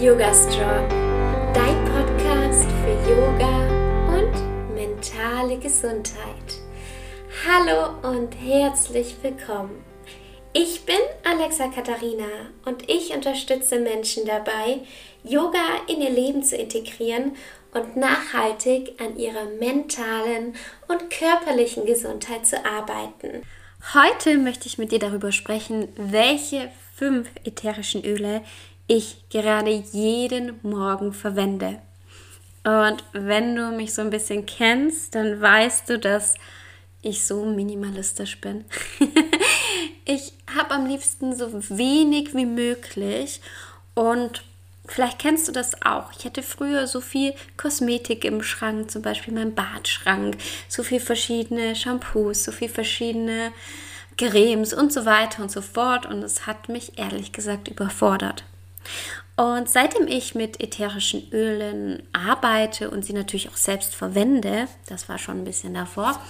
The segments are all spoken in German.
Yoga Strong, dein Podcast für Yoga und mentale Gesundheit. Hallo und herzlich willkommen. Ich bin Alexa Katharina und ich unterstütze Menschen dabei, Yoga in ihr Leben zu integrieren und nachhaltig an ihrer mentalen und körperlichen Gesundheit zu arbeiten. Heute möchte ich mit dir darüber sprechen, welche fünf ätherischen Öle ich gerade jeden Morgen verwende. Und wenn du mich so ein bisschen kennst, dann weißt du, dass ich so minimalistisch bin. ich habe am liebsten so wenig wie möglich und vielleicht kennst du das auch. Ich hatte früher so viel Kosmetik im Schrank, zum Beispiel mein Badschrank, so viel verschiedene Shampoos, so viel verschiedene Cremes und so weiter und so fort und es hat mich ehrlich gesagt überfordert. Und seitdem ich mit ätherischen Ölen arbeite und sie natürlich auch selbst verwende, das war schon ein bisschen davor,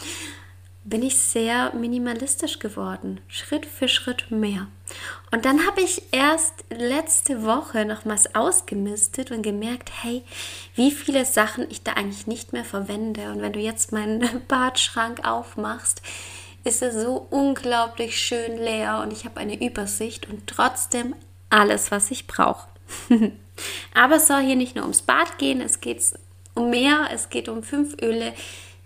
bin ich sehr minimalistisch geworden, Schritt für Schritt mehr. Und dann habe ich erst letzte Woche nochmals ausgemistet und gemerkt, hey, wie viele Sachen ich da eigentlich nicht mehr verwende. Und wenn du jetzt meinen Badschrank aufmachst, ist er so unglaublich schön leer und ich habe eine Übersicht und trotzdem alles, was ich brauche. Aber es soll hier nicht nur ums Bad gehen, es geht um mehr, es geht um fünf Öle,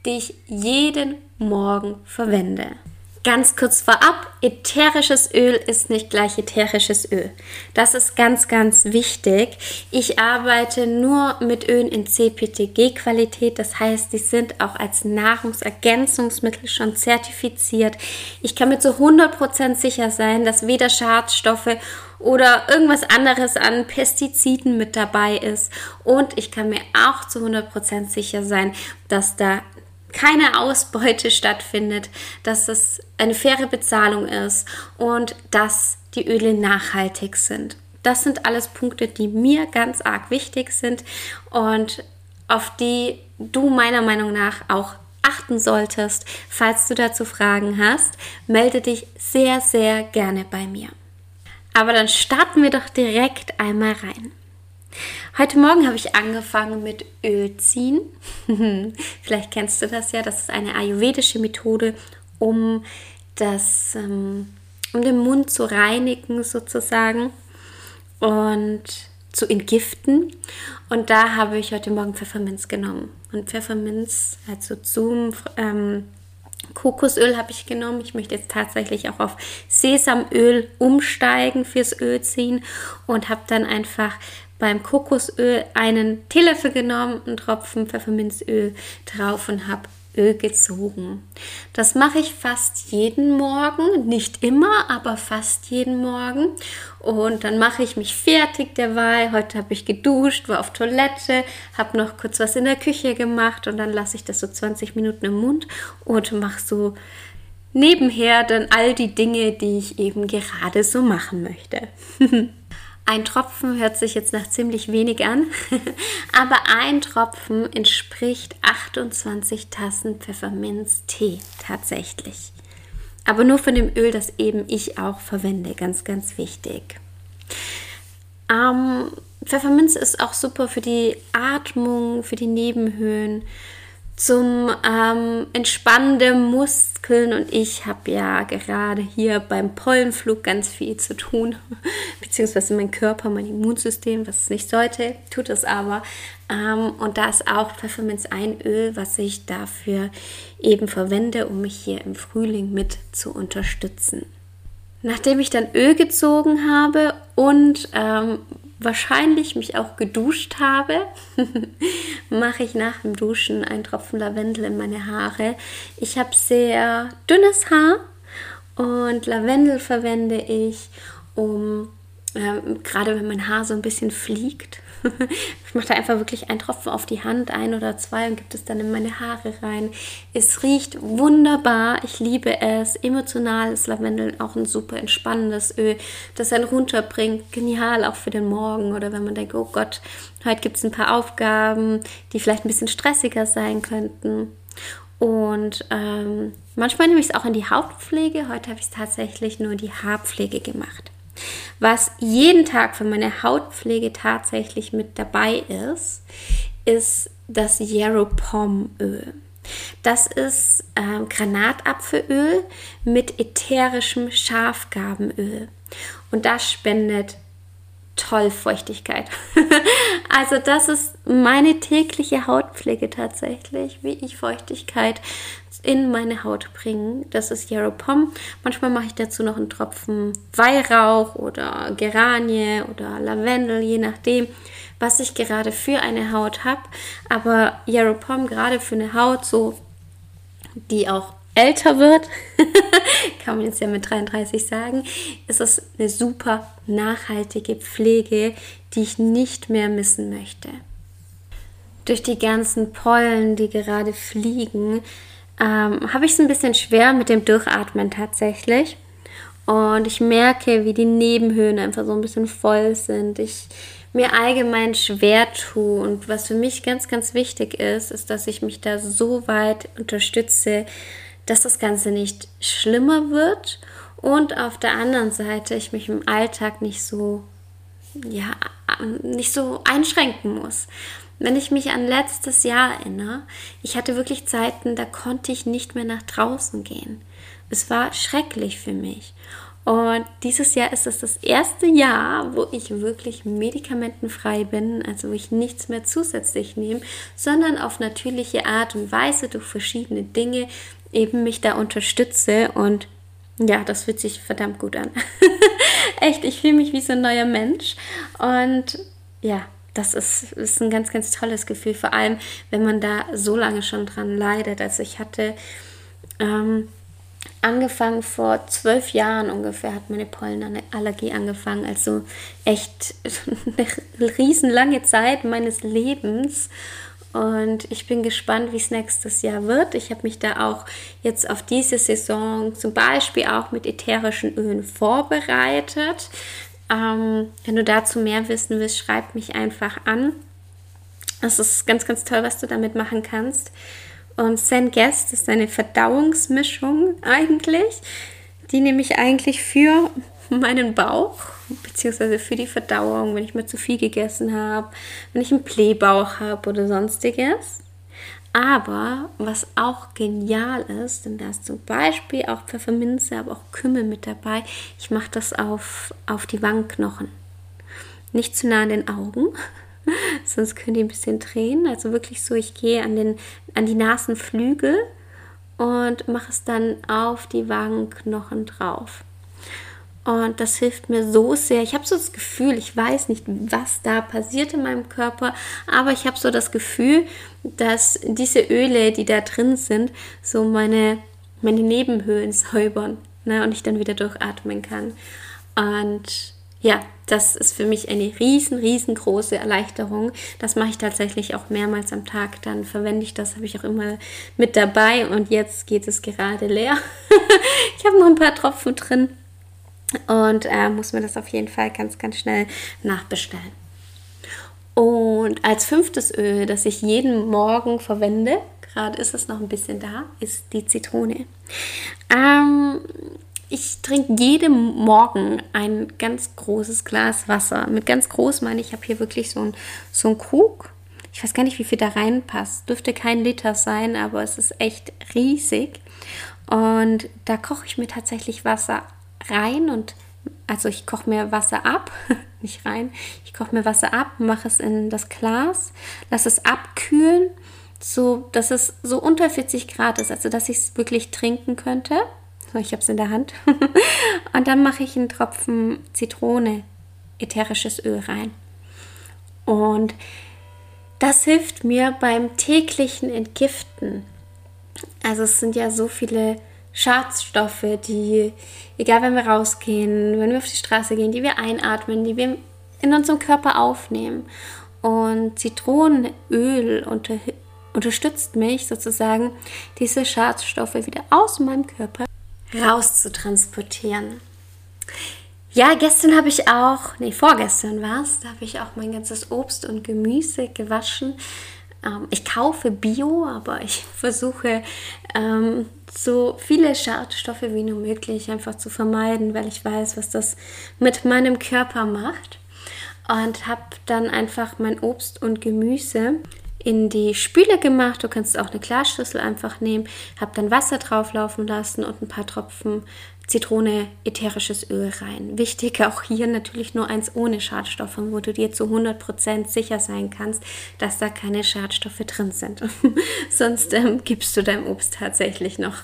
die ich jeden Morgen verwende. Ganz kurz vorab, ätherisches Öl ist nicht gleich ätherisches Öl. Das ist ganz, ganz wichtig. Ich arbeite nur mit Ölen in CPTG-Qualität. Das heißt, die sind auch als Nahrungsergänzungsmittel schon zertifiziert. Ich kann mir zu 100% sicher sein, dass weder Schadstoffe oder irgendwas anderes an Pestiziden mit dabei ist. Und ich kann mir auch zu 100% sicher sein, dass da keine Ausbeute stattfindet, dass es eine faire Bezahlung ist und dass die Öle nachhaltig sind. Das sind alles Punkte, die mir ganz arg wichtig sind und auf die du meiner Meinung nach auch achten solltest. Falls du dazu Fragen hast, melde dich sehr, sehr gerne bei mir. Aber dann starten wir doch direkt einmal rein. Heute Morgen habe ich angefangen mit Öl ziehen. Vielleicht kennst du das ja. Das ist eine ayurvedische Methode, um das, ähm, um den Mund zu reinigen sozusagen und zu entgiften. Und da habe ich heute Morgen Pfefferminz genommen. Und Pfefferminz, also zum ähm, Kokosöl habe ich genommen. Ich möchte jetzt tatsächlich auch auf Sesamöl umsteigen fürs Ölziehen und habe dann einfach beim Kokosöl einen Teelöffel genommen, einen Tropfen Pfefferminzöl drauf und habe Öl gezogen. Das mache ich fast jeden Morgen, nicht immer, aber fast jeden Morgen. Und dann mache ich mich fertig derweil. Heute habe ich geduscht, war auf Toilette, habe noch kurz was in der Küche gemacht und dann lasse ich das so 20 Minuten im Mund und mache so nebenher dann all die Dinge, die ich eben gerade so machen möchte. Ein Tropfen hört sich jetzt nach ziemlich wenig an, aber ein Tropfen entspricht 28 Tassen Pfefferminztee tatsächlich. Aber nur von dem Öl, das eben ich auch verwende, ganz, ganz wichtig. Ähm, Pfefferminz ist auch super für die Atmung, für die Nebenhöhlen, zum ähm, Entspannen der Muskeln und ich habe ja gerade hier beim Pollenflug ganz viel zu tun, beziehungsweise mein Körper, mein Immunsystem, was es nicht sollte, tut es aber. Ähm, und da ist auch Pfefferminz ein Öl, was ich dafür eben verwende, um mich hier im Frühling mit zu unterstützen. Nachdem ich dann Öl gezogen habe und ähm, wahrscheinlich mich auch geduscht habe, mache ich nach dem Duschen einen Tropfen Lavendel in meine Haare. Ich habe sehr dünnes Haar und Lavendel verwende ich, um ähm, gerade wenn mein Haar so ein bisschen fliegt. ich mache da einfach wirklich einen Tropfen auf die Hand, ein oder zwei und gibt es dann in meine Haare rein. Es riecht wunderbar. Ich liebe es. Emotional ist Lavendel auch ein super entspannendes Öl, das einen runterbringt. Genial auch für den Morgen oder wenn man denkt, oh Gott, heute gibt es ein paar Aufgaben, die vielleicht ein bisschen stressiger sein könnten. Und ähm, manchmal nehme ich es auch in die Hautpflege. Heute habe ich es tatsächlich nur in die Haarpflege gemacht. Was jeden Tag für meine Hautpflege tatsächlich mit dabei ist, ist das Yarrow Pom Öl. Das ist äh, Granatapfelöl mit ätherischem Schafgarbenöl. Und das spendet toll Feuchtigkeit. also das ist meine tägliche Hautpflege tatsächlich, wie ich Feuchtigkeit in meine Haut bringe. Das ist Yarrow Pom. Manchmal mache ich dazu noch einen Tropfen Weihrauch oder Geranie oder Lavendel, je nachdem, was ich gerade für eine Haut habe. Aber Yarrow Pom gerade für eine Haut so, die auch älter wird, kann man jetzt ja mit 33 sagen, ist es eine super nachhaltige Pflege, die ich nicht mehr missen möchte. Durch die ganzen Pollen, die gerade fliegen, ähm, habe ich es ein bisschen schwer mit dem Durchatmen tatsächlich. Und ich merke, wie die Nebenhöhlen einfach so ein bisschen voll sind. Ich mir allgemein schwer tue. Und was für mich ganz, ganz wichtig ist, ist, dass ich mich da so weit unterstütze, dass das Ganze nicht schlimmer wird und auf der anderen Seite ich mich im Alltag nicht so, ja, nicht so einschränken muss. Wenn ich mich an letztes Jahr erinnere, ich hatte wirklich Zeiten, da konnte ich nicht mehr nach draußen gehen. Es war schrecklich für mich. Und dieses Jahr ist es das erste Jahr, wo ich wirklich medikamentenfrei bin, also wo ich nichts mehr zusätzlich nehme, sondern auf natürliche Art und Weise durch verschiedene Dinge eben mich da unterstütze und ja, das fühlt sich verdammt gut an. Echt, ich fühle mich wie so ein neuer Mensch und ja, das ist, ist ein ganz, ganz tolles Gefühl, vor allem wenn man da so lange schon dran leidet. Also ich hatte ähm, angefangen vor zwölf Jahren ungefähr, hat meine Pollenallergie angefangen. Also echt eine riesenlange Zeit meines Lebens. Und ich bin gespannt, wie es nächstes Jahr wird. Ich habe mich da auch jetzt auf diese Saison zum Beispiel auch mit ätherischen Ölen vorbereitet. Ähm, wenn du dazu mehr wissen willst, schreib mich einfach an. Das ist ganz, ganz toll, was du damit machen kannst. Und Zen Guest ist eine Verdauungsmischung eigentlich. Die nehme ich eigentlich für meinen Bauch, beziehungsweise für die Verdauung, wenn ich mal zu viel gegessen habe, wenn ich einen Blähbauch habe oder sonstiges. Aber was auch genial ist, denn da ist zum Beispiel auch Pfefferminze, aber auch Kümmel mit dabei. Ich mache das auf, auf die Wangenknochen. Nicht zu nah an den Augen, sonst können die ein bisschen drehen. Also wirklich so, ich gehe an, den, an die Nasenflügel und mache es dann auf die Wangenknochen drauf. Und das hilft mir so sehr. Ich habe so das Gefühl, ich weiß nicht, was da passiert in meinem Körper, aber ich habe so das Gefühl, dass diese Öle, die da drin sind, so meine, meine Nebenhöhlen säubern ne, und ich dann wieder durchatmen kann. Und ja, das ist für mich eine riesen, riesengroße Erleichterung. Das mache ich tatsächlich auch mehrmals am Tag. Dann verwende ich das, habe ich auch immer mit dabei und jetzt geht es gerade leer. ich habe noch ein paar Tropfen drin und äh, muss mir das auf jeden Fall ganz, ganz schnell nachbestellen. Und als fünftes Öl, das ich jeden Morgen verwende, gerade ist es noch ein bisschen da, ist die Zitrone. Ähm, ich trinke jeden Morgen ein ganz großes Glas Wasser. Mit ganz groß meine ich, ich habe hier wirklich so ein, so Krug. Ich weiß gar nicht, wie viel da reinpasst. Dürfte kein Liter sein, aber es ist echt riesig. Und da koche ich mir tatsächlich Wasser rein und also ich koche mir Wasser ab, nicht rein. Ich koche mir Wasser ab, mache es in das Glas, lasse es abkühlen, so dass es so unter 40 Grad ist, also dass ich es wirklich trinken könnte. So, ich habe es in der Hand. und dann mache ich einen Tropfen Zitrone, ätherisches Öl rein. Und das hilft mir beim täglichen Entgiften. Also es sind ja so viele Schadstoffe, die, egal wenn wir rausgehen, wenn wir auf die Straße gehen, die wir einatmen, die wir in unserem Körper aufnehmen. Und Zitronenöl unter, unterstützt mich sozusagen, diese Schadstoffe wieder aus meinem Körper raus zu transportieren. Ja, gestern habe ich auch, nee, vorgestern war es, da habe ich auch mein ganzes Obst und Gemüse gewaschen Ähm, ich kaufe Bio, aber ich versuche ähm, so viele Schadstoffe wie nur möglich einfach zu vermeiden, weil ich weiß, was das mit meinem Körper macht. Und habe dann einfach mein Obst und Gemüse in die Spüle gemacht. Du kannst auch eine Glasschüssel einfach nehmen. Habe dann Wasser drauflaufen lassen und ein paar Tropfen Zitrone, ätherisches Öl rein. Wichtig auch hier natürlich nur eins ohne Schadstoffe, wo du dir zu 100% sicher sein kannst, dass da keine Schadstoffe drin sind. Sonst ähm, gibst du deinem Obst tatsächlich noch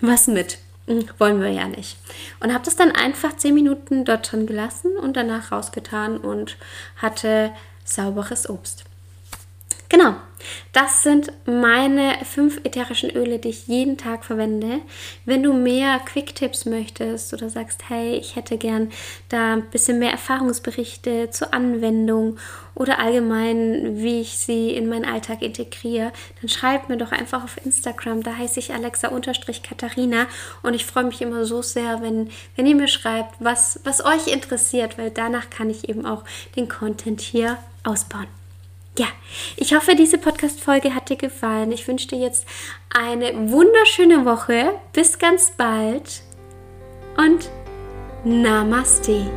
was mit. Hm, wollen wir ja nicht. Und habe das dann einfach 10 Minuten dort drin gelassen und danach rausgetan und hatte sauberes Obst. Genau, das sind meine fünf ätherischen Öle, die ich jeden Tag verwende. Wenn du mehr Quick-Tipps möchtest oder sagst, hey, ich hätte gern da ein bisschen mehr Erfahrungsberichte zur Anwendung oder allgemein, wie ich sie in meinen Alltag integriere, dann schreib mir doch einfach auf Instagram. Da heiße ich Alexa-Katharina und ich freue mich immer so sehr, wenn, wenn ihr mir schreibt, was, was euch interessiert, weil danach kann ich eben auch den Content hier ausbauen. Ja, ich hoffe, diese Podcast-Folge hat dir gefallen. Ich wünsche dir jetzt eine wunderschöne Woche. Bis ganz bald und Namaste.